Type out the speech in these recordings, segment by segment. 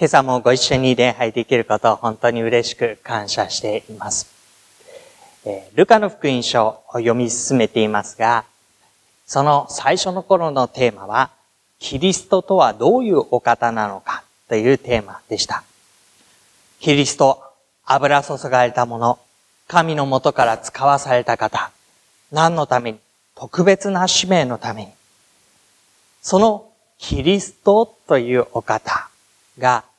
今朝もご一緒に礼拝できることを本当に嬉しく感謝しています。ルカの福音書を読み進めていますが、その最初の頃のテーマは、キリストとはどういうお方なのかというテーマでした。キリスト、油注がれたもの、神の元から使わされた方、何のために特別な使命のために。そのキリストというお方が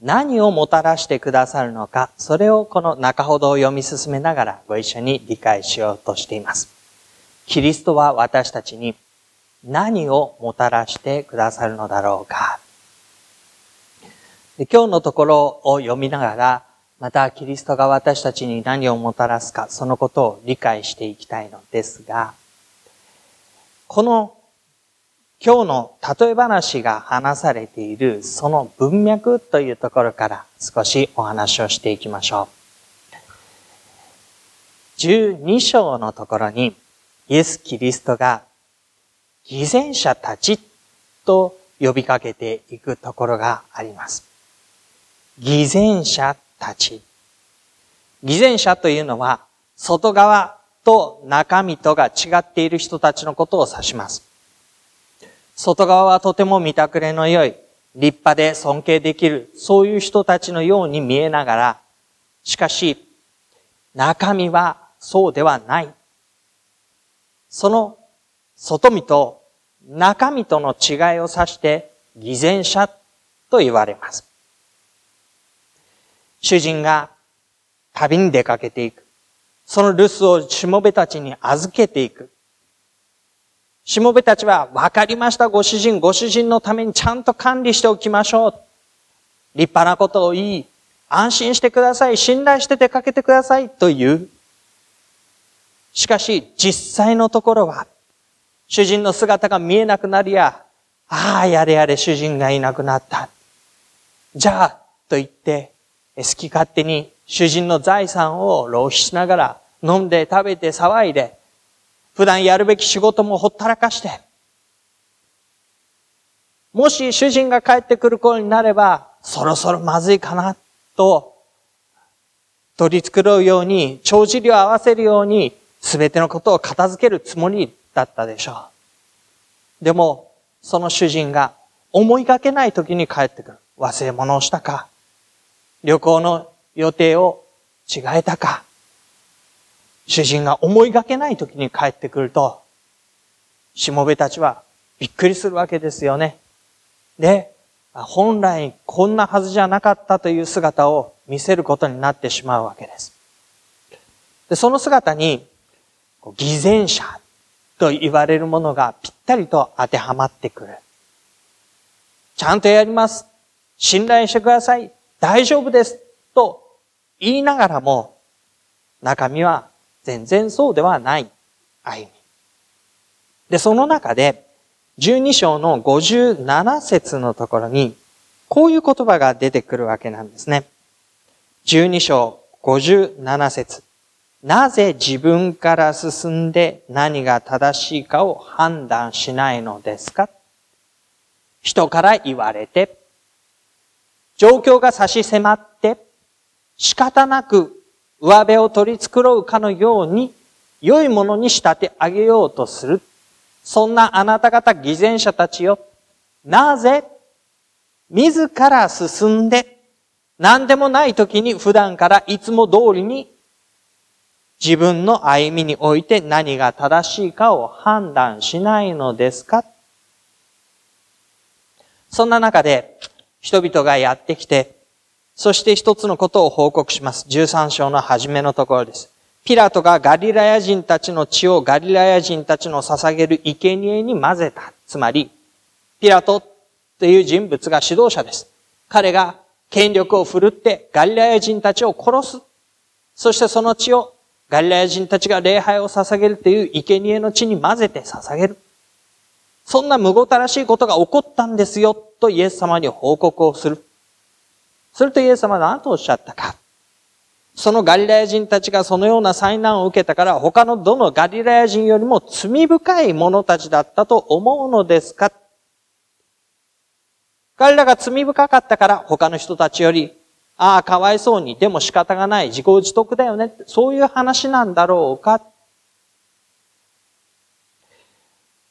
何をもたらしてくださるのか、それをこの中ほどを読み進めながらご一緒に理解しようとしています。キリストは私たちに何をもたらしてくださるのだろうか。で今日のところを読みながら、またキリストが私たちに何をもたらすか、そのことを理解していきたいのですが、この今日の例え話が話されているその文脈というところから少しお話をしていきましょう。12章のところにイエス・キリストが偽善者たちと呼びかけていくところがあります。偽善者たち。偽善者というのは外側と中身とが違っている人たちのことを指します。外側はとても見たくれの良い、立派で尊敬できる、そういう人たちのように見えながら、しかし、中身はそうではない。その外身と中身との違いを指して、偽善者と言われます。主人が旅に出かけていく。その留守をしもべたちに預けていく。しもべたちは、わかりました、ご主人、ご主人のためにちゃんと管理しておきましょう。立派なことを言い、安心してください、信頼して出かけてください、という。しかし、実際のところは、主人の姿が見えなくなりや、ああ、やれやれ主人がいなくなった。じゃあ、と言って、好き勝手に主人の財産を浪費しながら、飲んで食べて騒いで、普段やるべき仕事もほったらかして、もし主人が帰ってくる頃になれば、そろそろまずいかな、と、取り繕うように、帳尻を合わせるように、すべてのことを片付けるつもりだったでしょう。でも、その主人が思いがけない時に帰ってくる。忘れ物をしたか、旅行の予定を違えたか、主人が思いがけない時に帰ってくると、しもべたちはびっくりするわけですよね。で、本来こんなはずじゃなかったという姿を見せることになってしまうわけです。でその姿に、偽善者と言われるものがぴったりと当てはまってくる。ちゃんとやります。信頼してください。大丈夫です。と言いながらも、中身は全然そうではない。歩み。で、その中で、12章の57節のところに、こういう言葉が出てくるわけなんですね。12章57節。なぜ自分から進んで何が正しいかを判断しないのですか？人から言われて、状況が差し迫って、仕方なく上辺を取り繕うかのように、良いものに仕立て上げようとする。そんなあなた方偽善者たちよ。なぜ、自ら進んで、何でもない時に普段からいつも通りに自分の歩みにおいて何が正しいかを判断しないのですか？そんな中で人々がやってきて、そして一つのことを報告します。13章の初めのところです。ピラトがガリラヤ人たちの血をガリラヤ人たちの捧げる生贄に混ぜた。つまり、ピラト、という人物が指導者です。彼が権力を振るってガリラヤ人たちを殺す。そしてその血をガリラヤ人たちが礼拝を捧げるという生贄の地に混ぜて捧げる。そんな無ごたらしいことが起こったんですよ、とイエス様に報告をする。するとイエス様は何とおっしゃったか。そのガリラヤ人たちがそのような災難を受けたから、他のどのガリラヤ人よりも罪深い者たちだったと思うのですか彼らが罪深かったから他の人たちより、ああ、かわいそうに、でも仕方がない、自己自得だよね。そういう話なんだろうか。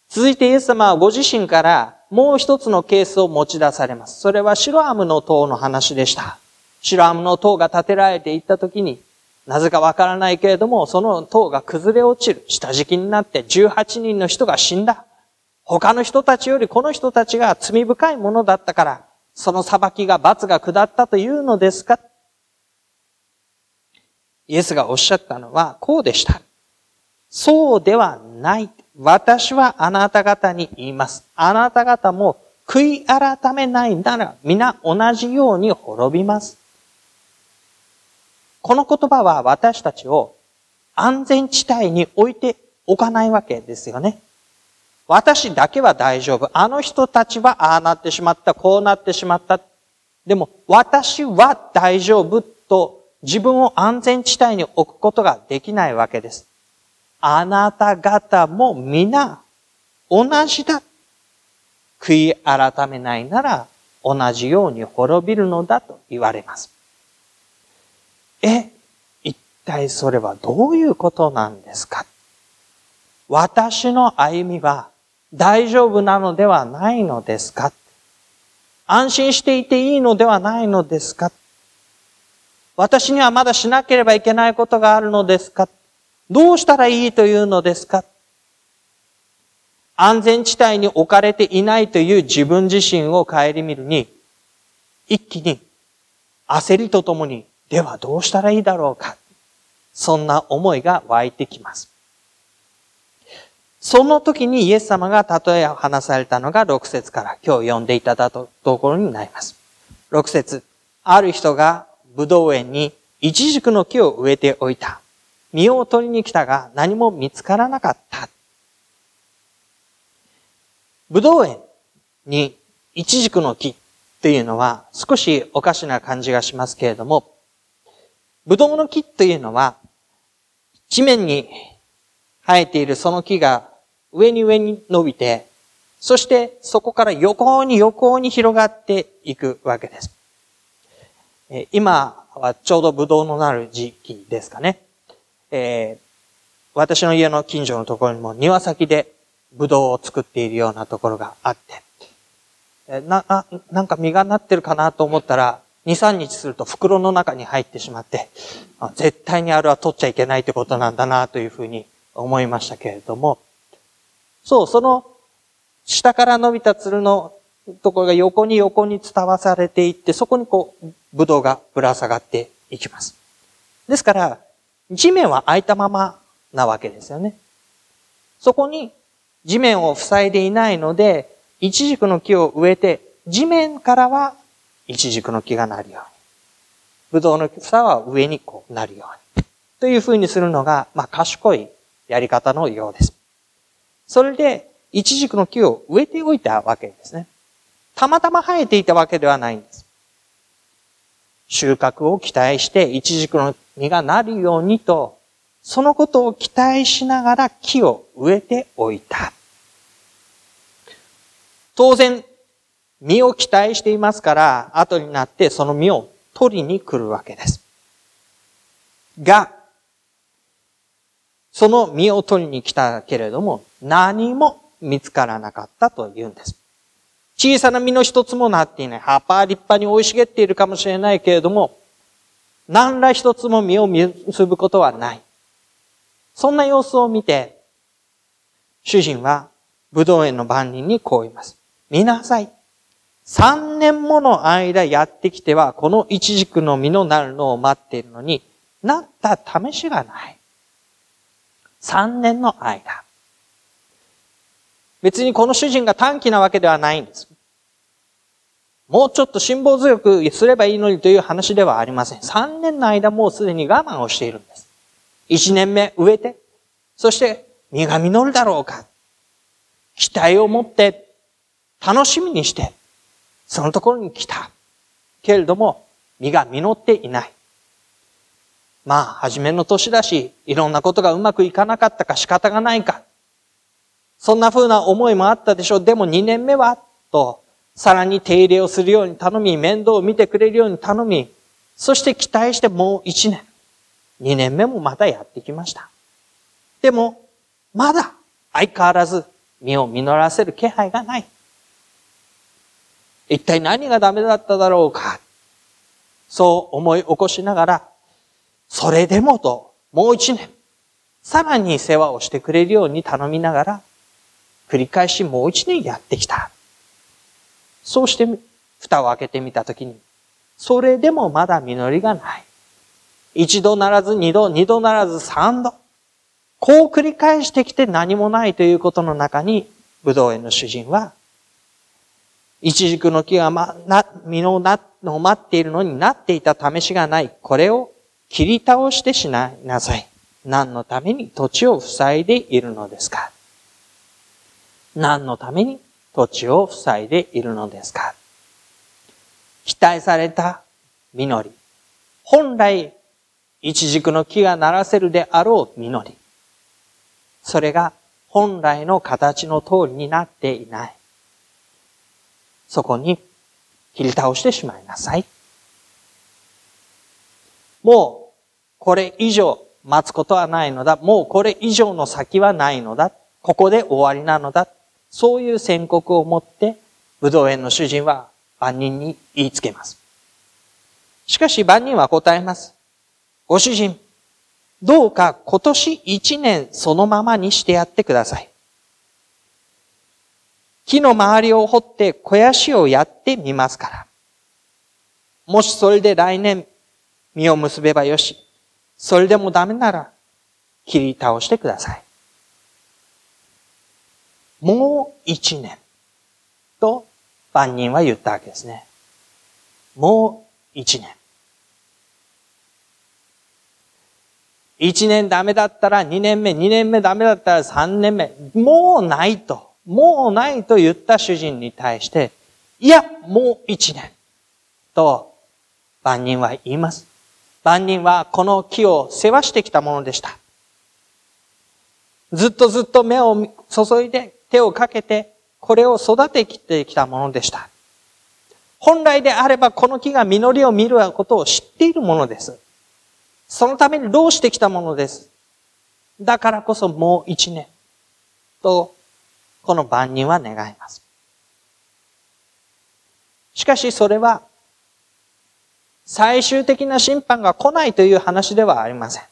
続いてイエス様はご自身からもう一つのケースを持ち出されます。それはシロアムの塔の話でした。シロアムの塔が建てられていった時に、なぜかわからないけれども、その塔が崩れ落ちる。下敷きになって18人の人が死んだ。他の人たちよりこの人たちが罪深いものだったから、その裁きが罰が下ったというのですかイエスがおっしゃったのはこうでした。そうではない。私はあなた方に言います。あなた方も悔い改めないなら皆同じように滅びます。この言葉は私たちを安全地帯に置いておかないわけですよね。私だけは大丈夫。あの人たちはああなってしまった、こうなってしまった。でも、私は大丈夫と自分を安全地帯に置くことができないわけです。あなた方も皆同じだ。悔い改めないなら同じように滅びるのだと言われます。え、一体それはどういうことなんですか？私の歩みは大丈夫なのではないのですか？安心していていいのではないのですか？私にはまだしなければいけないことがあるのですか？どうしたらいいというのですか？安全地帯に置かれていないという自分自身を顧みるに、一気に焦りとともに、ではどうしたらいいだろうか？そんな思いが湧いてきます。その時にイエス様が例え話されたのが6節から今日読んでいただくところになります。6節ある人が武道園に一軸の木を植えておいた。実を取りに来たが何も見つからなかった。武道園に一軸の木っていうのは少しおかしな感じがしますけれども、武道の木っていうのは地面に生えているその木が上に上に伸びて、そしてそこから横に横に広がっていくわけです。今はちょうどブドウのなる時期ですかね。えー、私の家の近所のところにも庭先でブドウを作っているようなところがあって、な、ななんか実がなってるかなと思ったら、2、3日すると袋の中に入ってしまって、絶対にあれは取っちゃいけないってことなんだなというふうに思いましたけれども、そう、その下から伸びたつるのところが横に横に伝わされていって、そこにこう、ブドウがぶら下がっていきます。ですから、地面は空いたままなわけですよね。そこに地面を塞いでいないので、一軸の木を植えて、地面からは一軸の木がなるように。ブドウの房は上にこうなるように。というふうにするのが、まあ、賢いやり方のようです。それで、一軸の木を植えておいたわけですね。たまたま生えていたわけではないんです。収穫を期待して、一軸の実がなるようにと、そのことを期待しながら木を植えておいた。当然、実を期待していますから、後になってその実を取りに来るわけです。が、その実を取りに来たけれども、何も見つからなかったと言うんです。小さな実の一つもなっていない。葉っぱは立派に生い茂っているかもしれないけれども、何ら一つも実を結ぶことはない。そんな様子を見て、主人は武道園の番人にこう言います。見なさい。三年もの間やってきては、この一軸の実のなるのを待っているのに、なった試しがない。三年の間。別にこの主人が短気なわけではないんです。もうちょっと辛抱強くすればいいのにという話ではありません。3年の間もうすでに我慢をしているんです。1年目植えて、そして実が実るだろうか。期待を持って、楽しみにして、そのところに来た。けれども、実が実っていない。まあ、初めの年だし、いろんなことがうまくいかなかったか仕方がないか。そんな風な思いもあったでしょう。でも2年目は、と、さらに手入れをするように頼み、面倒を見てくれるように頼み、そして期待してもう1年。2年目もまたやってきました。でも、まだ相変わらず身を実らせる気配がない。一体何がダメだっただろうか。そう思い起こしながら、それでもと、もう一年、さらに世話をしてくれるように頼みながら、繰り返しもう一年やってきた。そうして、蓋を開けてみたときに、それでもまだ実りがない。一度ならず二度、二度ならず三度。こう繰り返してきて何もないということの中に、武道園の主人は、一軸の木がま、な、実のな、の待っているのになっていた試しがない。これを切り倒してしななさい。何のために土地を塞いでいるのですか何のために土地を塞いでいるのですか？期待された実り。本来、一軸の木がならせるであろう実り。それが本来の形の通りになっていない。そこに切り倒してしまいなさい。もう、これ以上待つことはないのだ。もうこれ以上の先はないのだ。ここで終わりなのだ。そういう宣告を持って、武道園の主人は万人に言いつけます。しかし万人は答えます。ご主人、どうか今年一年そのままにしてやってください。木の周りを掘って肥やしをやってみますから。もしそれで来年実を結べばよし。それでもダメなら切り倒してください。もう一年と万人は言ったわけですね。もう一年。一年ダメだったら二年目、二年目ダメだったら三年目、もうないと、もうないと言った主人に対して、いや、もう一年。と、万人は言います。万人はこの木を世話してきたものでした。ずっとずっと目を注いで手をかけて、これを育ててきたものでした。本来であればこの木が実りを見ることを知っているものです。そのためにどうしてきたものです。だからこそもう一年と、この万人は願います。しかしそれは、最終的な審判が来ないという話ではありません。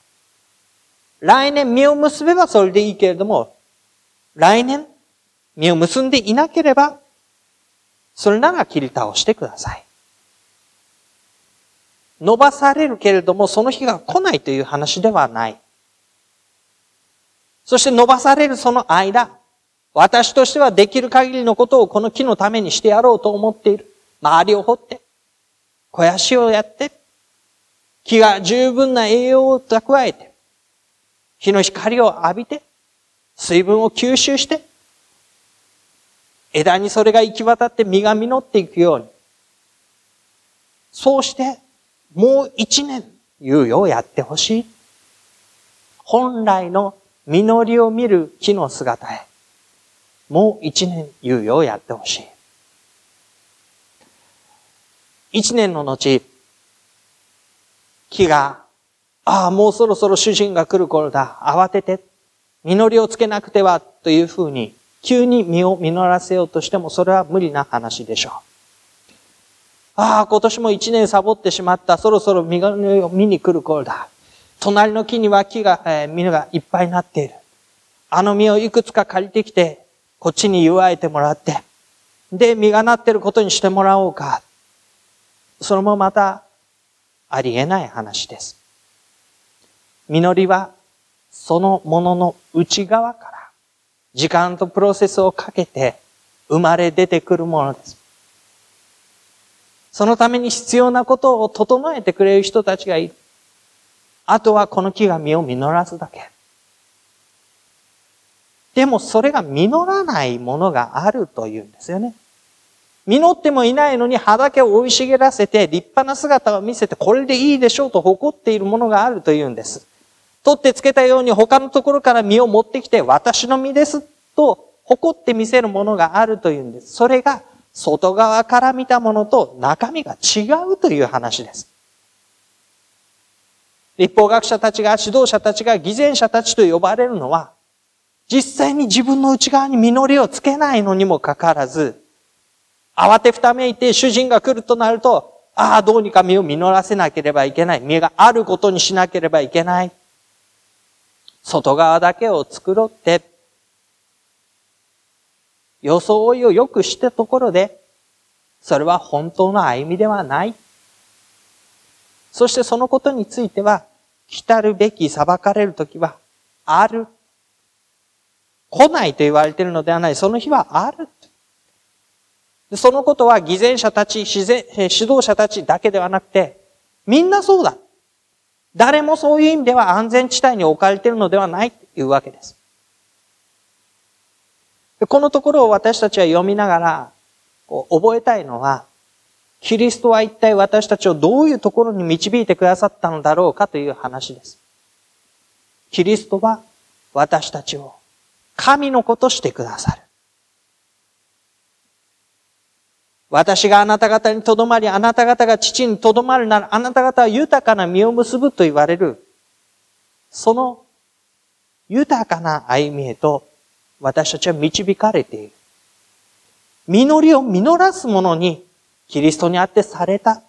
来年実を結べばそれでいいけれども、来年実を結んでいなければ、それなら切り倒してください。伸ばされるけれども、その日が来ないという話ではない。そして伸ばされるその間、私としてはできる限りのことをこの木のためにしてやろうと思っている。周りを掘って、肥やしをやって、木が十分な栄養を蓄えて、日の光を浴びて、水分を吸収して、枝にそれが行き渡って実が実っていくように。そうして、もう一年猶予をやってほしい。本来の実りを見る木の姿へ、もう一年猶予をやってほしい。一年の後、木が、ああ、もうそろそろ主人が来る頃だ。慌てて、実りをつけなくては、というふうに、急に実を実らせようとしても、それは無理な話でしょう。ああ、今年も一年サボってしまった。そろそろ実を見に来る頃だ。隣の木には木が、えー、実がいっぱいになっている。あの実をいくつか借りてきて、こっちに祝えてもらって、で、実がなってることにしてもらおうか。それもまた、ありえない話です。実りは、そのものの内側から、時間とプロセスをかけて、生まれ出てくるものです。そのために必要なことを整えてくれる人たちがいる。あとはこの木が実を実らすだけ。でもそれが実らないものがあるというんですよね。実ってもいないのに畑を生い茂らせて立派な姿を見せてこれでいいでしょうと誇っているものがあるというんです。取ってつけたように他のところから実を持ってきて私の実ですと誇って見せるものがあるというんです。それが外側から見たものと中身が違うという話です。立法学者たちが、指導者たちが、偽善者たちと呼ばれるのは、実際に自分の内側に実りをつけないのにもかかわらず、慌てふためいて主人が来るとなると、ああ、どうにか実を実らせなければいけない。実があることにしなければいけない。外側だけを作ろって、装いを良くしたところで、それは本当の歩みではない。そしてそのことについては、来たるべき裁かれる時は、ある。来ないと言われているのではない。その日はある。そのことは偽善者たち、指導者たちだけではなくて、みんなそうだ。誰もそういう意味では安全地帯に置かれているのではないというわけです。このところを私たちは読みながら、こう覚えたいのは、キリストは一体私たちをどういうところに導いてくださったのだろうかという話です。キリストは私たちを神の子としてくださる。私があなた方にとどまり、あなた方が父にとどまるなら、あなた方は豊かな実を結ぶと言われる。その豊かな歩みへと私たちは導かれている。実りを実らすものにキリストにあってされた。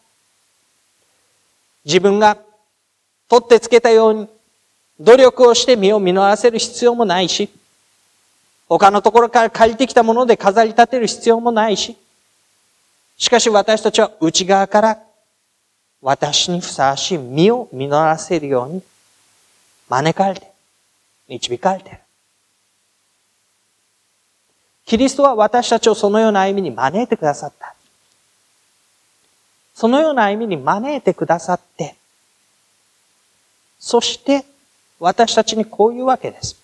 自分が取ってつけたように努力をして実を実らせる必要もないし、他のところから借りてきたもので飾り立てる必要もないし、しかし私たちは内側から私にふさわしい実を実らせるように招かれて、導かれている。キリストは私たちをそのような歩みに招いてくださった。そのような歩みに招いてくださって、そして私たちにこういうわけです。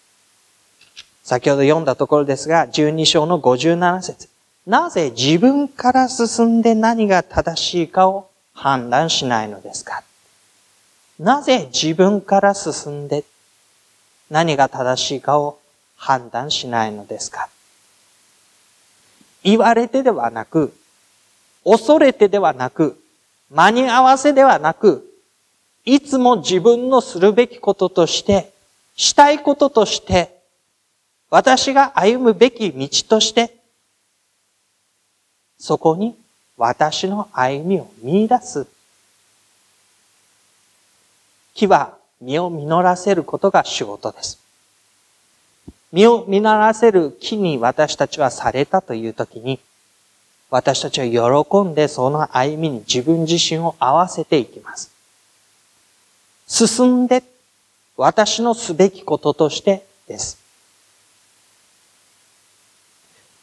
先ほど読んだところですが、12章の57節なぜ自分から進んで何が正しいかを判断しないのですか？なぜ自分から進んで何が正しいかを判断しないのですか？言われてではなく、恐れてではなく、間に合わせではなく、いつも自分のするべきこととして、したいこととして、私が歩むべき道として、そこに私の歩みを見出す。木は実を実らせることが仕事です。実を実らせる木に私たちはされたというときに、私たちは喜んでその歩みに自分自身を合わせていきます。進んで私のすべきこととしてです。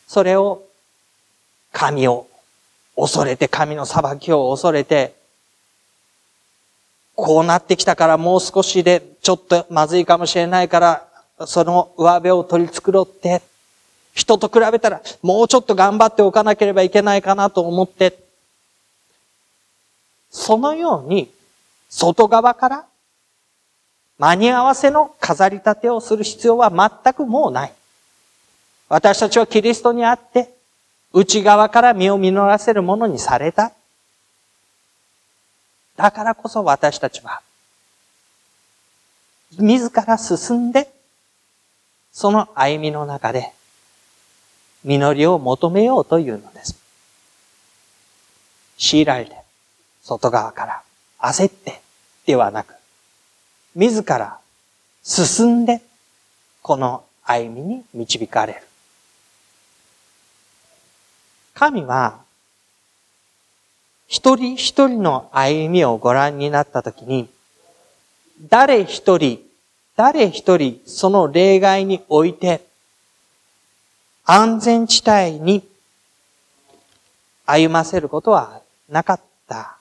それを神を恐れて神の裁きを恐れてこうなってきたからもう少しでちょっとまずいかもしれないからその上辺を取り繕って、人と比べたらもうちょっと頑張っておかなければいけないかなと思って、そのように外側から間に合わせの飾り立てをする必要は全くもうない。私たちはキリストにあって、内側から身を実らせるものにされた。だからこそ私たちは、自ら進んで、その歩みの中で、実りを求めようというのです。強いられて、外側から焦ってではなく、自ら進んで、この歩みに導かれる。神は、一人一人の歩みをご覧になったときに、誰一人誰一人その例外において安全地帯に歩ませることはなかった。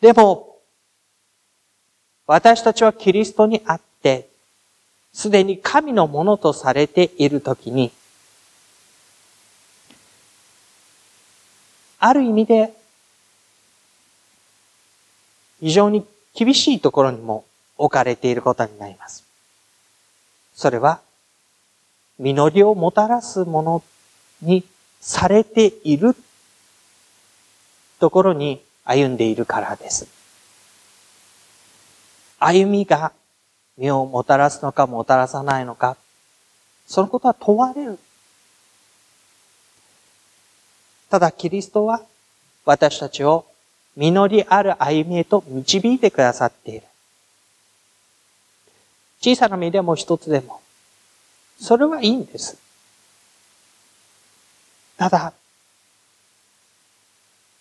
でも、私たちはキリストにあって、すでに神のものとされているときに、ある意味で、非常に厳しいところにも置かれていることになります。それは、実りをもたらすものにされているところに歩んでいるからです。歩みが身をもたらすのかもたらさないのか、そのことは問われる。ただキリストは私たちを実りある歩みへと導いてくださっている。小さな身でも一つでも、それはいいんです。ただ、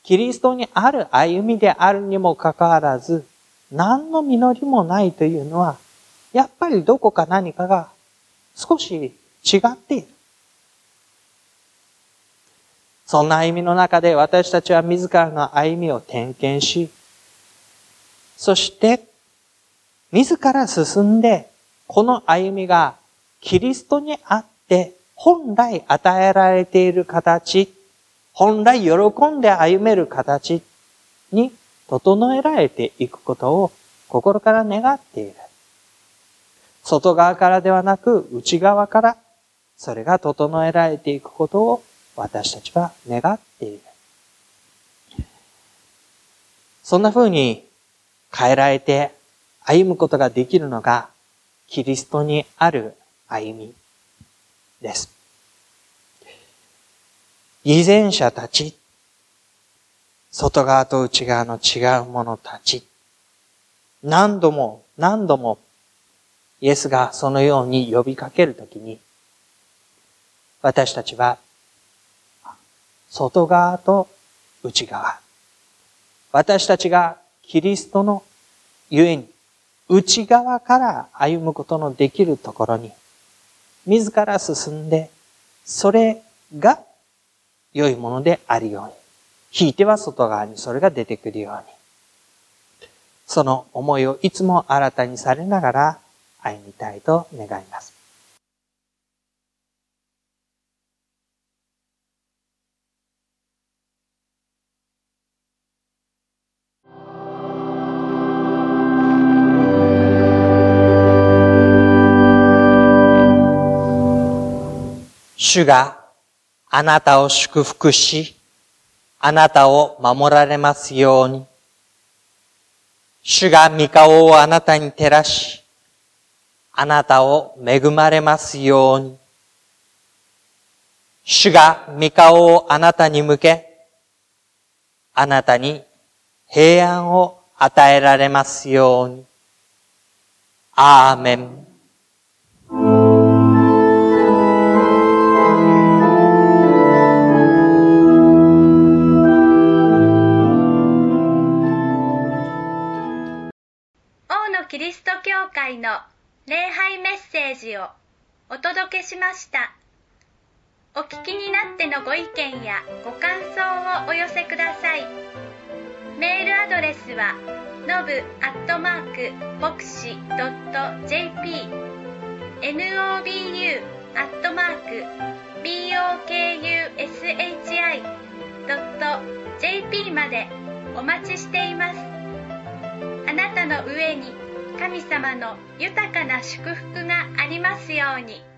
キリストにある歩みであるにもかかわらず、何の実りもないというのは、やっぱりどこか何かが少し違っている。そんな歩みの中で私たちは自らの歩みを点検し、そして、自ら進んで、この歩みがキリストにあって本来与えられている形、本来喜んで歩める形に整えられていくことを心から願っている。外側からではなく内側からそれが整えられていくことを私たちは願っている。そんな風に変えられて歩むことができるのがキリストにある歩みです。偽善者たち、外側と内側の違う者たち、何度も何度もイエスがそのように呼びかけるときに、私たちは、外側と内側、私たちがキリストのゆえに、内側から歩むことのできるところに、自ら進んで、それが良いものであるように。ひいては外側にそれが出てくるように。その思いをいつも新たにされながら歩みたいと願います。主があなたを祝福し、あなたを守られますように。主が御顔をあなたに照らし、あなたを恵まれますように。主が御顔をあなたに向け、あなたに平安を与えられますように。アーメン。会の礼拝メッセージをお届けしました。お聞きになってのご意見やご感想をお寄せください。メールアドレスはのぶアットマーク牧師 .jp nobu アットマーク bokushi.jp までお待ちしています。あなたの上に神様の豊かな祝福がありますように。